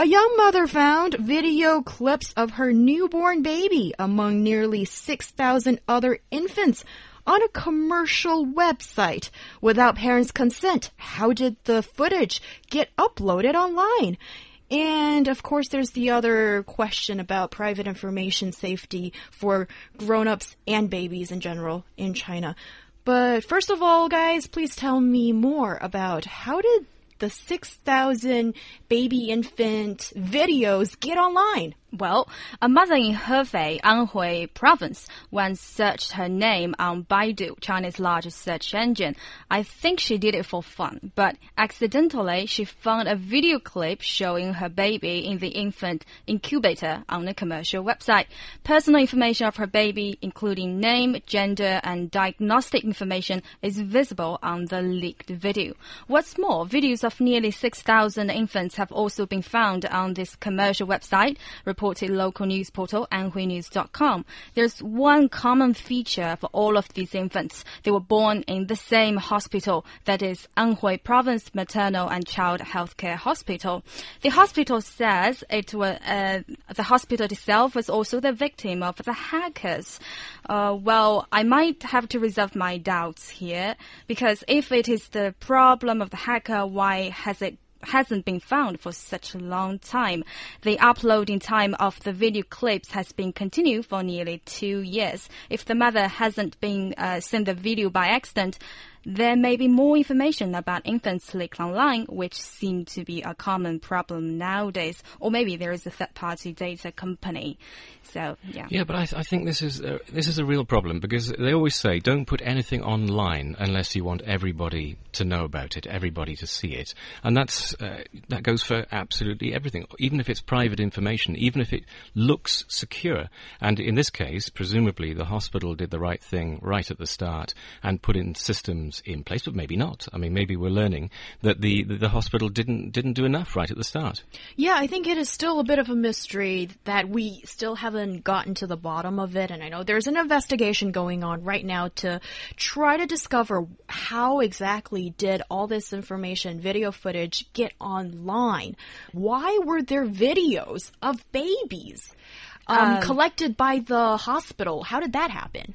A young mother found video clips of her newborn baby among nearly 6,000 other infants on a commercial website without parents' consent. How did the footage get uploaded online? And of course, there's the other question about private information safety for grown-ups and babies in general in China. But first of all, guys, please tell me more about how did the 6,000 baby infant videos get online? Well, a mother in Hefei, Anhui province, once searched her name on Baidu, China's largest search engine. I think she did it for fun, but accidentally she found a video clip showing her baby in the infant incubator on a commercial website. Personal information of her baby, including name, gender, and diagnostic information, is visible on the leaked video. What's more, videos of nearly 6,000 infants have also been found on this commercial website reported local news portal anhuinews.com. There's one common feature for all of these infants. They were born in the same hospital, that is Anhui Province Maternal and Child Healthcare Hospital. The hospital says it was uh, the hospital itself was also the victim of the hackers. Uh, well, I might have to reserve my doubts here because if it is the problem of the hacker, why has it hasn't been found for such a long time. The uploading time of the video clips has been continued for nearly two years. If the mother hasn't been uh, sent the video by accident, there may be more information about infants leaked online, which seem to be a common problem nowadays. Or maybe there is a third-party data company. So yeah. Yeah, but I, th I think this is a, this is a real problem because they always say don't put anything online unless you want everybody to know about it, everybody to see it, and that's uh, that goes for absolutely everything, even if it's private information, even if it looks secure. And in this case, presumably the hospital did the right thing right at the start and put in systems in place, but maybe not. I mean, maybe we're learning that the the, the hospital didn't didn't do enough right at the start. Yeah, I think it is still a bit of a mystery that we still haven't gotten to the bottom of it, and I know there's an investigation going on right now to try to discover how exactly did all this information, video footage, get online. Why were there videos of babies? Um, um, collected by the hospital. How did that happen?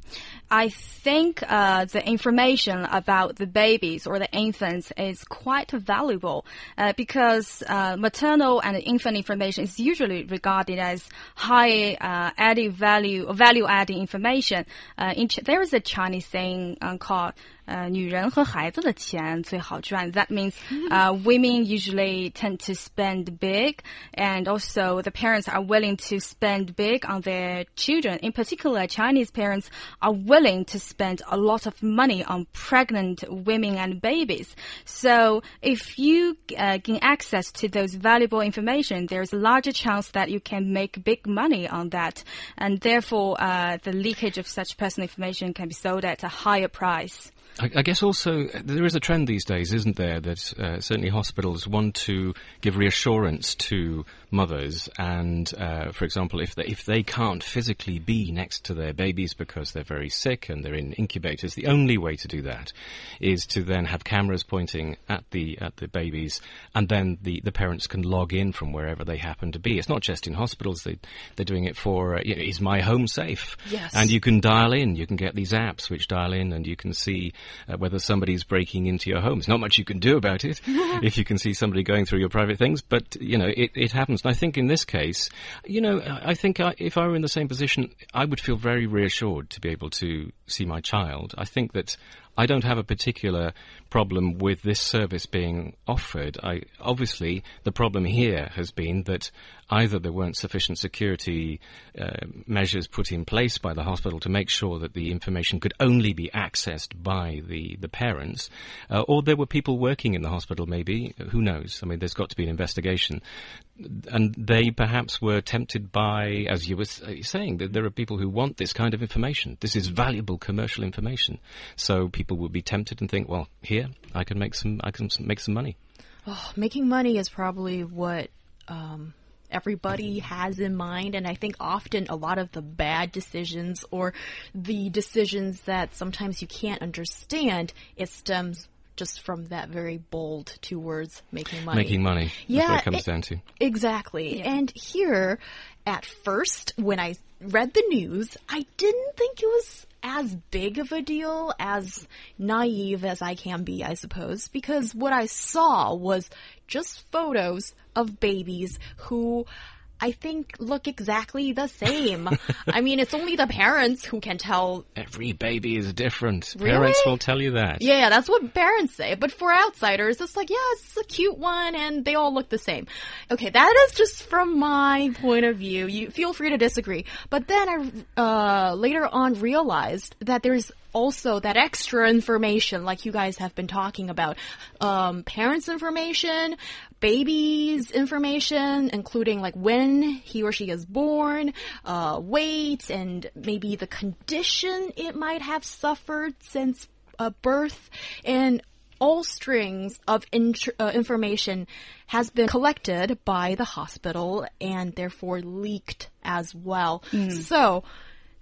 I think uh, the information about the babies or the infants is quite valuable uh, because uh, maternal and infant information is usually regarded as high uh, added value, value adding information. Uh, in there is a Chinese saying uh, called 呃，女人和孩子的钱最好赚. That means uh, women usually tend to spend big, and also the parents are willing to spend big on their children. In particular, Chinese parents are willing to spend a lot of money on pregnant women and babies. So if you uh, gain access to those valuable information, there's a larger chance that you can make big money on that, and therefore uh, the leakage of such personal information can be sold at a higher price. I, I, guess also there is a trend these days, isn't there, that uh, certainly hospitals want to give reassurance to mothers, and uh, for example, if they, if they can't physically be next to their babies because they're very sick and they're in incubators, the only way to do that is to then have cameras pointing at the at the babies, and then the, the parents can log in from wherever they happen to be. It's not just in hospitals; they they're doing it for uh, you know, is my home safe? Yes. And you can dial in. You can get these apps which dial in, and you can see uh, whether somebody's breaking into your home. There's not much you can do about it if you can see somebody going through your private things, but you know it, it happens. And I think in this case, you know, I think I, if I were in the same position, I would feel very reassured to be able to see my child. I think that I don't have a particular problem with this service being offered. I, obviously, the problem here has been that either there weren't sufficient security uh, measures put in place by the hospital to make sure that the information could only be accessed by the, the parents, uh, or there were people working in the hospital, maybe. Who knows? I mean, there's got to be an investigation. And they perhaps were tempted by, as you were saying, that there are people who want this kind of information. This is valuable commercial information. So people would be tempted and think, well, here I can make some, I can make some money. Oh, making money is probably what um, everybody has in mind. And I think often a lot of the bad decisions or the decisions that sometimes you can't understand, it stems just from that very bold two words, making money. Making money. Yeah. what it comes it, down to. Exactly. Yeah. And here, at first, when I read the news, I didn't think it was as big of a deal, as naive as I can be, I suppose, because what I saw was just photos of babies who I think look exactly the same. I mean, it's only the parents who can tell. Every baby is different. Really? Parents will tell you that. Yeah, that's what parents say. But for outsiders, it's like, yeah, it's a cute one and they all look the same. Okay, that is just from my point of view. You feel free to disagree. But then I uh, later on realized that there's also that extra information, like you guys have been talking about, um, parents' information, baby's information, including like when he or she is born, uh, weight, and maybe the condition it might have suffered since uh, birth, and all strings of uh, information has been collected by the hospital and therefore leaked as well. Mm. So,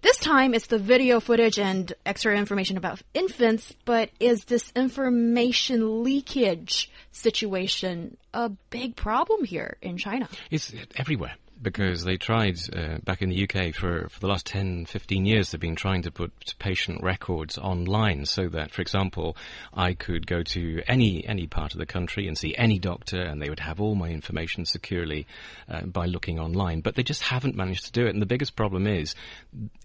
this time it's the video footage and extra information about infants, but is this information leakage situation a big problem here in China? It's everywhere because they tried uh, back in the UK for, for the last 10, 15 years, they've been trying to put patient records online so that, for example, I could go to any, any part of the country and see any doctor and they would have all my information securely uh, by looking online. But they just haven't managed to do it. And the biggest problem is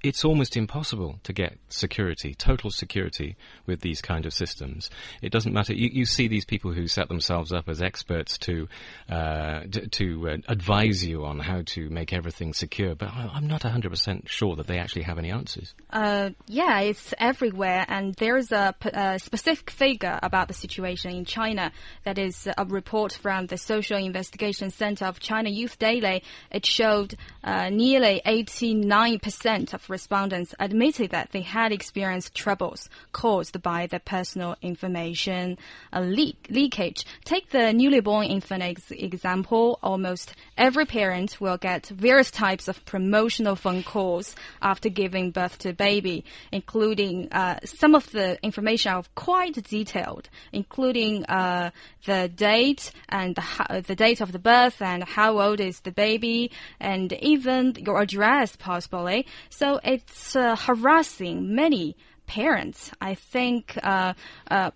it's almost impossible to get security, total security with these kind of systems. It doesn't matter. You, you see these people who set themselves up as experts to, uh, to uh, advise you on how to make everything secure, but I'm not 100% sure that they actually have any answers. Uh, yeah, it's everywhere, and there's a, a, specific figure about the situation in China. That is a report from the Social Investigation Center of China Youth Daily. It showed uh, nearly 89% of respondents admitted that they had experienced troubles caused by the personal information uh, leak leakage. Take the newly born infant ex example. Almost every parent will get various types of promotional phone calls after giving birth to a baby, including uh, some of the information are quite detailed, including uh, the date and the, the, date of the birth and how old is the baby, and even your address possibly. So it's uh, harassing many parents. I think uh, uh,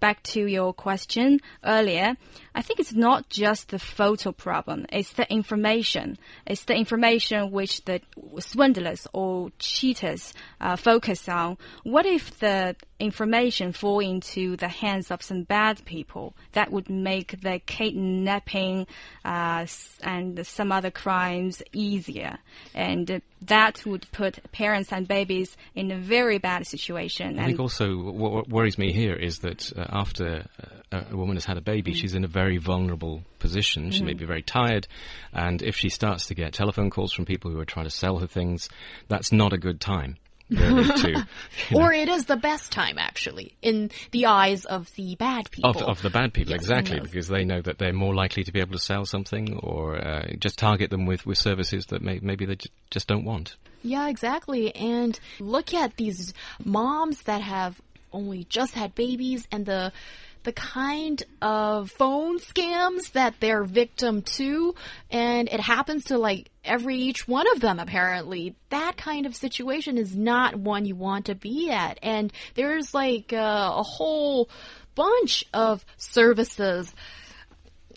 back to your question earlier, I think it's not just the photo problem, it's the information. It's the information which the swindlers or cheaters uh, focus on. What if the information fall into the hands of some bad people? That would make the kidnapping uh, and some other crimes easier. And that would put parents and babies in a very bad situation. I think also what worries me here is that uh, after a woman has had a baby, mm. she's in a very vulnerable position. She mm. may be very tired, and if she starts to get telephone calls from people who are trying to sell her things, that's not a good time. to, or it is the best time, actually, in the eyes of the bad people. Of, of the bad people, yes, exactly, because they know that they're more likely to be able to sell something or uh, just target them with, with services that may, maybe they just don't want. Yeah, exactly. And look at these moms that have only just had babies and the the kind of phone scams that they're victim to and it happens to like every each one of them apparently that kind of situation is not one you want to be at and there's like uh, a whole bunch of services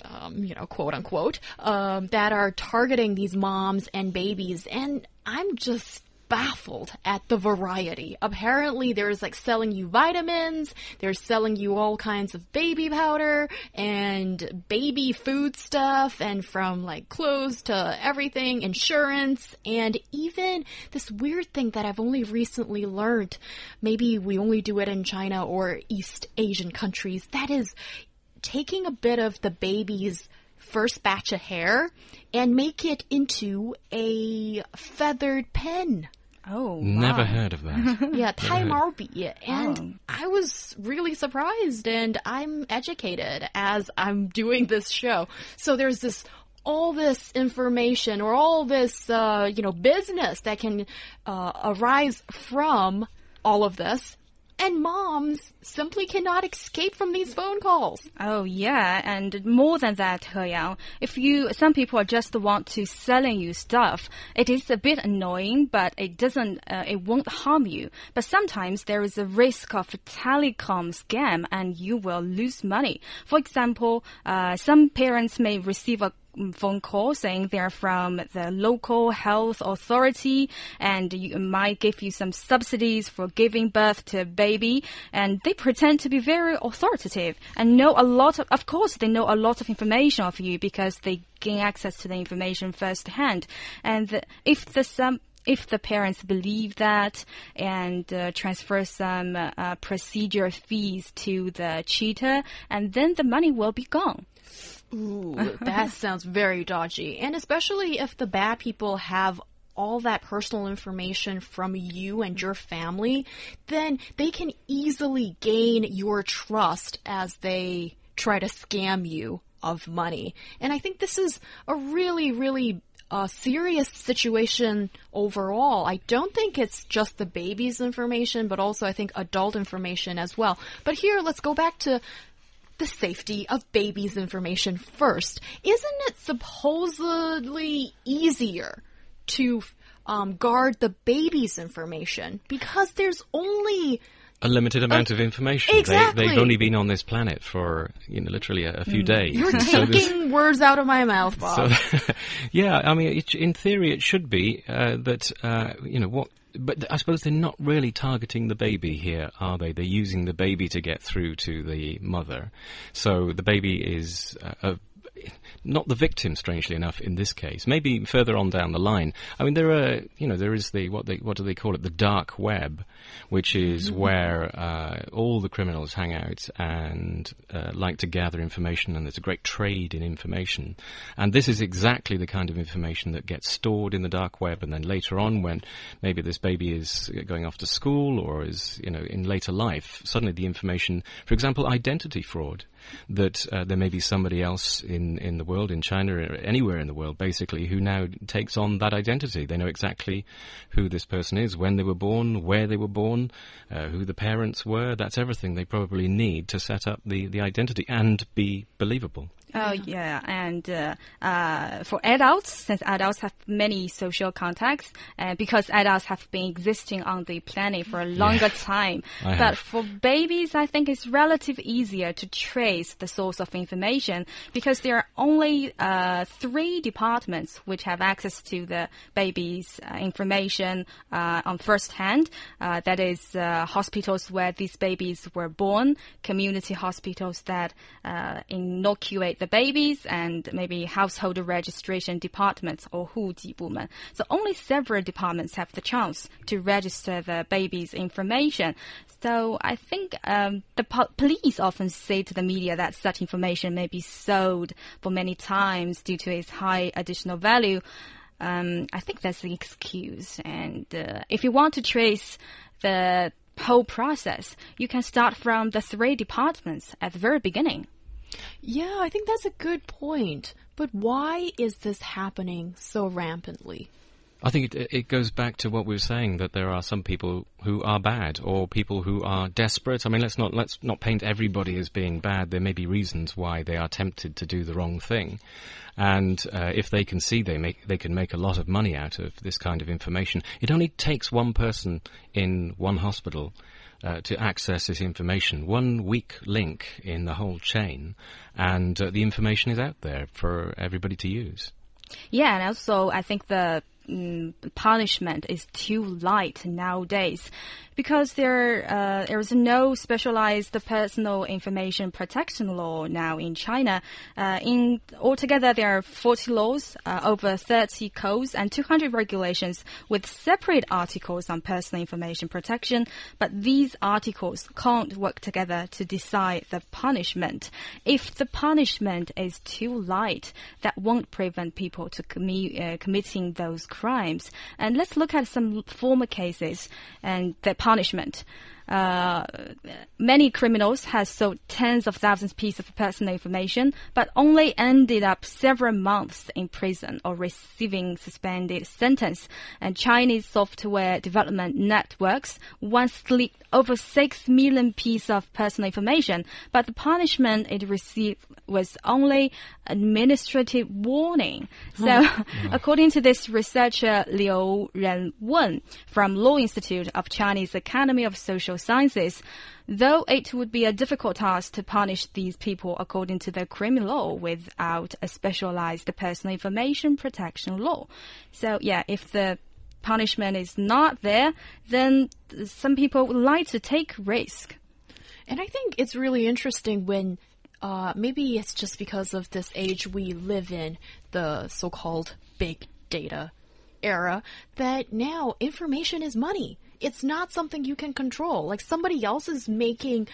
um, you know, quote unquote, um, that are targeting these moms and babies. And I'm just baffled at the variety. Apparently, there's like selling you vitamins, they're selling you all kinds of baby powder and baby food stuff, and from like clothes to everything, insurance, and even this weird thing that I've only recently learned. Maybe we only do it in China or East Asian countries. That is taking a bit of the baby's first batch of hair and make it into a feathered pen. Oh, wow. never heard of that. yeah, Tai Mao And oh. I was really surprised, and I'm educated as I'm doing this show. So there's this all this information or all this uh, you know business that can uh, arise from all of this and moms simply cannot escape from these phone calls. Oh yeah, and more than that, He Yang, if you some people are just want to selling you stuff, it is a bit annoying, but it doesn't, uh, it won't harm you. But sometimes there is a risk of a telecom scam, and you will lose money. For example, uh, some parents may receive a phone call saying they're from the local health authority and you might give you some subsidies for giving birth to a baby. And they pretend to be very authoritative and know a lot of of course they know a lot of information of you because they gain access to the information firsthand. And if the some if the parents believe that and uh, transfer some uh, uh, procedure fees to the cheater and then the money will be gone Ooh, that sounds very dodgy. And especially if the bad people have all that personal information from you and your family, then they can easily gain your trust as they try to scam you of money. And I think this is a really, really uh, serious situation overall. I don't think it's just the baby's information, but also I think adult information as well. But here, let's go back to the safety of babies' information first. Isn't it supposedly easier to um, guard the baby's information because there's only a limited amount of information. exactly. They, have only been on this planet for you know literally a, a few days. you're So taking words out of my mouth, Bob. So, yeah, I mean, it, in theory, it should be uh, that uh, you know what. But I suppose they're not really targeting the baby here, are they? They're using the baby to get through to the mother. So the baby is uh, a not the victim, strangely enough, in this case. Maybe further on down the line. I mean, there are, you know, there is the what they what do they call it? The dark web, which is where uh, all the criminals hang out and uh, like to gather information, and there's a great trade in information. And this is exactly the kind of information that gets stored in the dark web, and then later on, when maybe this baby is going off to school or is, you know, in later life, suddenly the information, for example, identity fraud that uh, there may be somebody else in, in the world, in China, anywhere in the world, basically, who now takes on that identity. They know exactly who this person is, when they were born, where they were born, uh, who the parents were. That's everything they probably need to set up the, the identity and be believable. Oh yeah, and uh, uh, for adults, since adults have many social contacts, uh, because adults have been existing on the planet for a longer time. I but have. for babies, I think it's relatively easier to trace the source of information because there are only uh, three departments which have access to the baby's uh, information uh, on first hand. Uh, that is uh, hospitals where these babies were born, community hospitals that uh, inoculate the babies and maybe household registration departments or Huji So only several departments have the chance to register the baby's information. So I think um, the po police often say to the media that such information may be sold for many times due to its high additional value. Um, I think that's the excuse. And uh, if you want to trace the whole process, you can start from the three departments at the very beginning yeah, I think that's a good point. But why is this happening so rampantly? I think it, it goes back to what we were saying that there are some people who are bad or people who are desperate. I mean, let's not let's not paint everybody as being bad. There may be reasons why they are tempted to do the wrong thing, and uh, if they can see they make they can make a lot of money out of this kind of information. It only takes one person in one hospital. Uh, to access this information, one weak link in the whole chain, and uh, the information is out there for everybody to use. Yeah, and also I think the mm, punishment is too light nowadays because there uh, there is no specialized personal information protection law now in China. Uh, in altogether, there are 40 laws, uh, over 30 codes, and 200 regulations with separate articles on personal information protection. But these articles can't work together to decide the punishment. If the punishment is too light, that won't prevent people to commi uh, committing those crimes. And let's look at some former cases and the punishment. Uh, many criminals have sold tens of thousands of pieces of personal information, but only ended up several months in prison or receiving suspended sentence. And Chinese software development networks once leaked over six million pieces of personal information, but the punishment it received was only administrative warning. So, hmm. according to this researcher Liu Renwen from Law Institute of Chinese Academy of Social Sciences, though it would be a difficult task to punish these people according to the criminal law without a specialized personal information protection law. So, yeah, if the punishment is not there, then some people would like to take risk. And I think it's really interesting when uh, maybe it's just because of this age we live in, the so called big data era, that now information is money. It's not something you can control. Like somebody else is making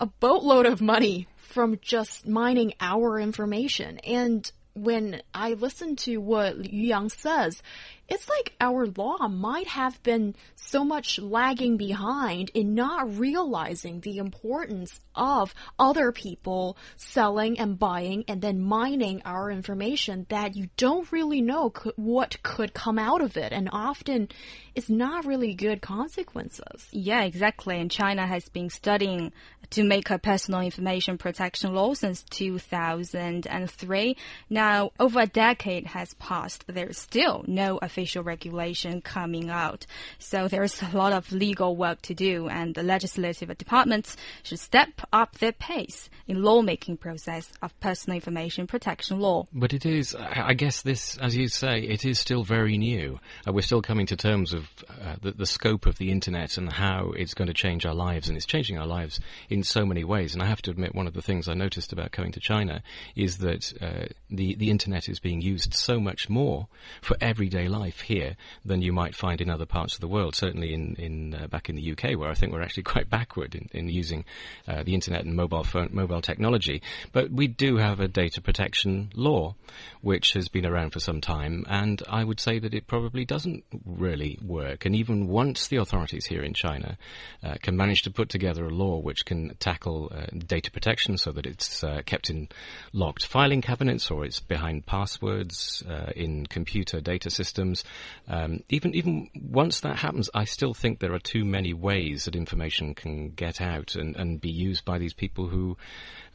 a boatload of money from just mining our information. And when I listen to what Yu Yang says, it's like our law might have been so much lagging behind in not realizing the importance of other people selling and buying and then mining our information that you don't really know what could come out of it. And often it's not really good consequences. Yeah, exactly. And China has been studying to make a personal information protection law since 2003. Now, over a decade has passed, but there is still no official regulation coming out. So there is a lot of legal work to do, and the legislative departments should step up their pace in lawmaking process of personal information protection law. But it is, I guess this, as you say, it is still very new. Uh, we're still coming to terms of uh, the, the scope of the internet and how it's going to change our lives, and it's changing our lives in so many ways. And I have to admit, one of the things I noticed about coming to China is that uh, the the internet is being used so much more for everyday life here than you might find in other parts of the world. Certainly in in uh, back in the UK, where I think we're actually quite backward in, in using uh, the internet and mobile phone mobile technology. But we do have a data protection law, which has been around for some time, and I would say that it probably doesn't really work. And even once the authorities here in China uh, can manage to put together a law which can tackle uh, data protection so that it's uh, kept in locked filing cabinets or it's behind passwords uh, in computer data systems. Um, even even once that happens, I still think there are too many ways that information can get out and, and be used by these people who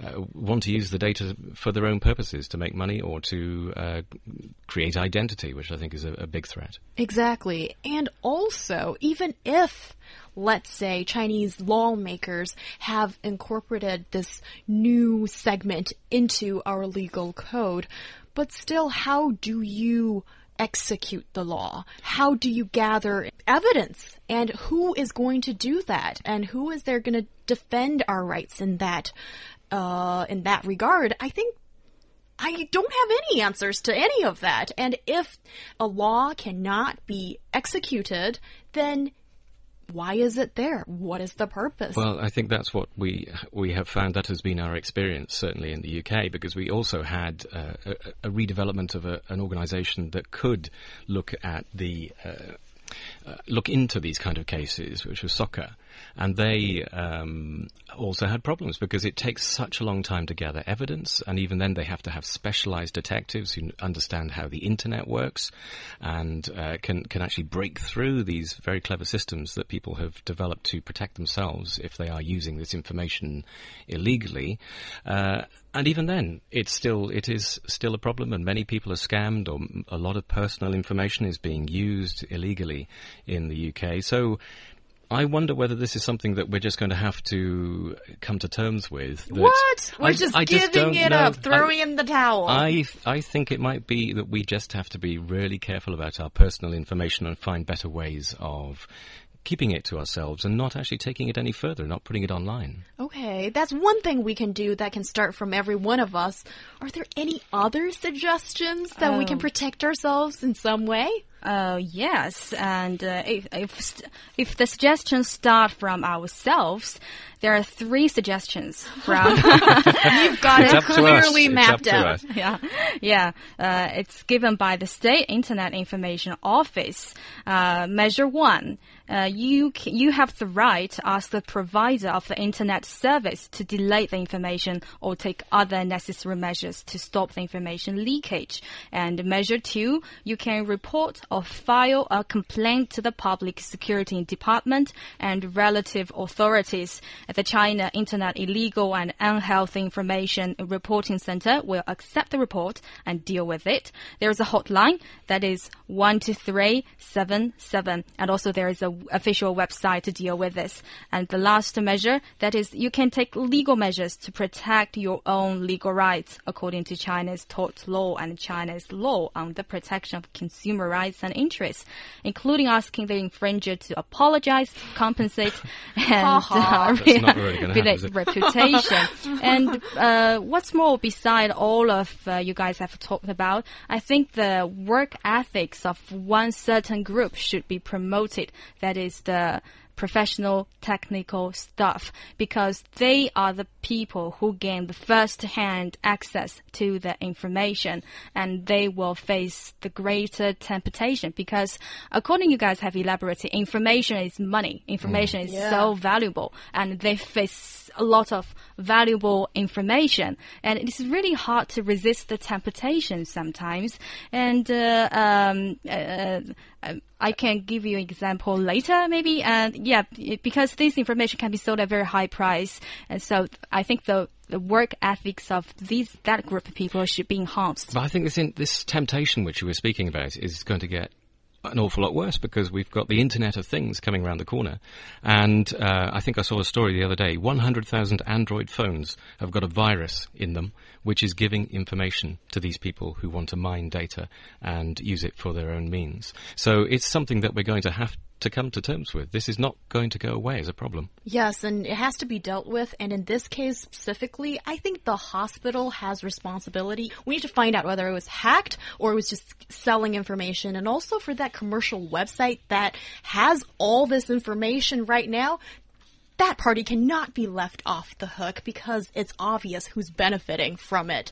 uh, want to use the data for their own purposes to make money or to uh, create identity, which I think is a, a big threat. Exactly. And also, even if let's say Chinese lawmakers have incorporated this new segment into our legal code, but still, how do you execute the law? How do you gather evidence? And who is going to do that? And who is there going to defend our rights in that uh, in that regard? I think I don't have any answers to any of that. And if a law cannot be executed, then why is it there? What is the purpose? Well, I think that's what we we have found. That has been our experience, certainly in the UK, because we also had uh, a, a, redevelopment of a, an organisation that could look at the uh, uh, look into these kind of cases, which was SOCA and they um, also had problems because it takes such a long time to gather evidence, and even then they have to have specialized detectives who understand how the internet works and uh, can can actually break through these very clever systems that people have developed to protect themselves if they are using this information illegally. Uh, and even then, it's still it is still a problem, and many people are scammed, or a lot of personal information is being used illegally in the UK. So I wonder whether this is something that we're just going to have to come to terms with. What? We're I- just I giving don't it know. up, I- throwing in the towel. I I think it might be that we just have to be really careful about our personal information and find better ways of keeping it to ourselves and not actually taking it any further, not putting it online. Okay, that's one thing we can do that can start from every one of us. Are there any other suggestions that we oh. can Oh. protect ourselves in some way? Uh, yes, and uh, if if if the suggestions start from ourselves, there are three suggestions from. You've got It's it clearly mapped out. us. yeah, yeah. Uh, it's given by the State Internet Information Office. Uh, measure one: uh, you you have the right to ask the provider of the internet service to delay the information or take other necessary measures to stop the information leakage. And measure two: you can report or file a complaint to the Public Security Department and relative authorities. The China Internet Illegal and Unhealthy Information Reporting Center will accept the report and deal with it. There is a hotline that is 12377 and also there is a official website to deal with this. And the last measure that is you can take legal measures to protect your own legal rights according to China's tort law and China's law on the protection of consumer rights and interests, including asking the infringer to apologize, compensate, and uh, That's not really happen, reputation. and uh, what's more, beside all of uh, you guys have talked about, I think the work ethics of one certain group should be promoted. That is the professional technical staff because they are the people who gain the first hand access to the information and they will face the greater temptation because according you guys have elaborated information is money. Information mm. is so valuable and they face a lot of valuable information and it's really hard to resist the temptation sometimes and uh, um, uh, uh, I can give you an example later, maybe. And yeah, because this information can be sold at a very high price, and so I think the the work ethics of these that group of people should be enhanced. But I think this in, this temptation which you were speaking about is going to get an awful lot worse because we've got the Internet of Things coming around the corner, and uh, I think I saw a story the other day: 100,000 Android phones have got a virus in them, which is giving information to these people who want to mine data and use it for their own means. So it's something that we're going to have to come to terms with. This is not going to go away as a problem. Yes, and it has to be dealt with. And in this case specifically, I think the hospital has responsibility. We need to find out whether it was hacked or it was just selling information. And also for that commercial website that has all this information right now, that party cannot be left off the hook because it's obvious who's benefiting from it.